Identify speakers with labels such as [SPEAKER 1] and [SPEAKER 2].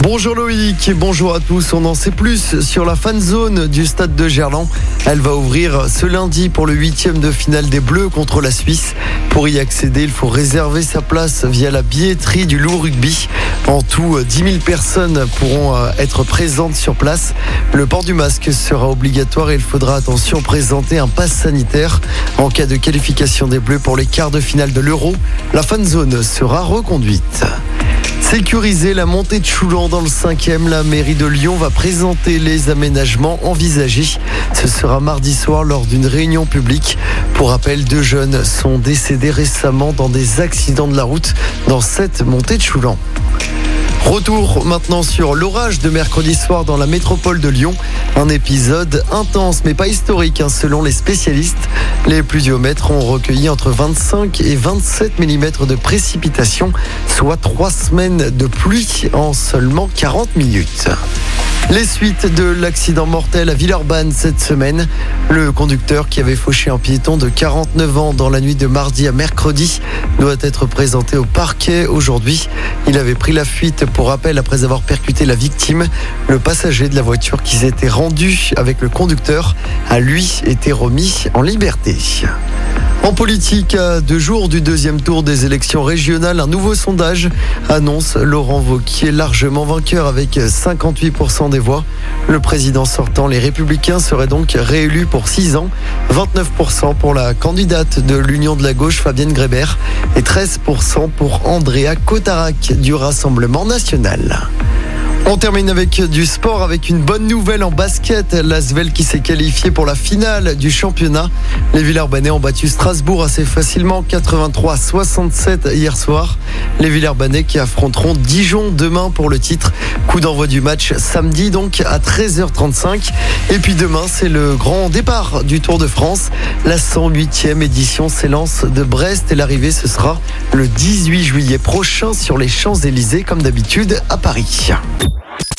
[SPEAKER 1] Bonjour Loïc, bonjour à tous. On en sait plus sur la fan zone du stade de Gerland. Elle va ouvrir ce lundi pour le huitième de finale des Bleus contre la Suisse. Pour y accéder, il faut réserver sa place via la billetterie du loup rugby. En tout, 10 000 personnes pourront euh, être présentes sur place. Le port du masque sera obligatoire et il faudra attention présenter un pass sanitaire. En cas de qualification des Bleus pour les quarts de finale de l'Euro, la fan zone sera reconduite. Sécuriser la montée de Choulan dans le 5e, la mairie de Lyon va présenter les aménagements envisagés. Ce sera mardi soir lors d'une réunion publique. Pour rappel, deux jeunes sont décédés récemment dans des accidents de la route dans cette montée de Choulan. Retour maintenant sur l'orage de mercredi soir dans la métropole de Lyon. Un épisode intense mais pas historique hein, selon les spécialistes. Les pluviomètres ont recueilli entre 25 et 27 mm de précipitation, soit trois semaines de pluie en seulement 40 minutes. Les suites de l'accident mortel à Villeurbanne cette semaine. Le conducteur qui avait fauché un piéton de 49 ans dans la nuit de mardi à mercredi doit être présenté au parquet aujourd'hui. Il avait pris la fuite pour rappel après avoir percuté la victime. Le passager de la voiture qui s'était rendu avec le conducteur a lui été remis en liberté. En politique, à deux jours du deuxième tour des élections régionales, un nouveau sondage annonce Laurent Wauquiez largement vainqueur avec 58% des voix. Le président sortant, les Républicains, serait donc réélu pour 6 ans. 29% pour la candidate de l'Union de la gauche, Fabienne Grébert, et 13% pour Andrea Cotarac du Rassemblement national. On termine avec du sport, avec une bonne nouvelle en basket. L'Asvel qui s'est qualifié pour la finale du championnat. Les Villers-Banais ont battu Strasbourg assez facilement, 83-67 hier soir. Les Villers-Banais qui affronteront Dijon demain pour le titre. Coup d'envoi du match samedi donc à 13h35. Et puis demain, c'est le grand départ du Tour de France. La 108e édition s'élance de Brest et l'arrivée ce sera le 18 juillet prochain sur les Champs-Élysées comme d'habitude à Paris.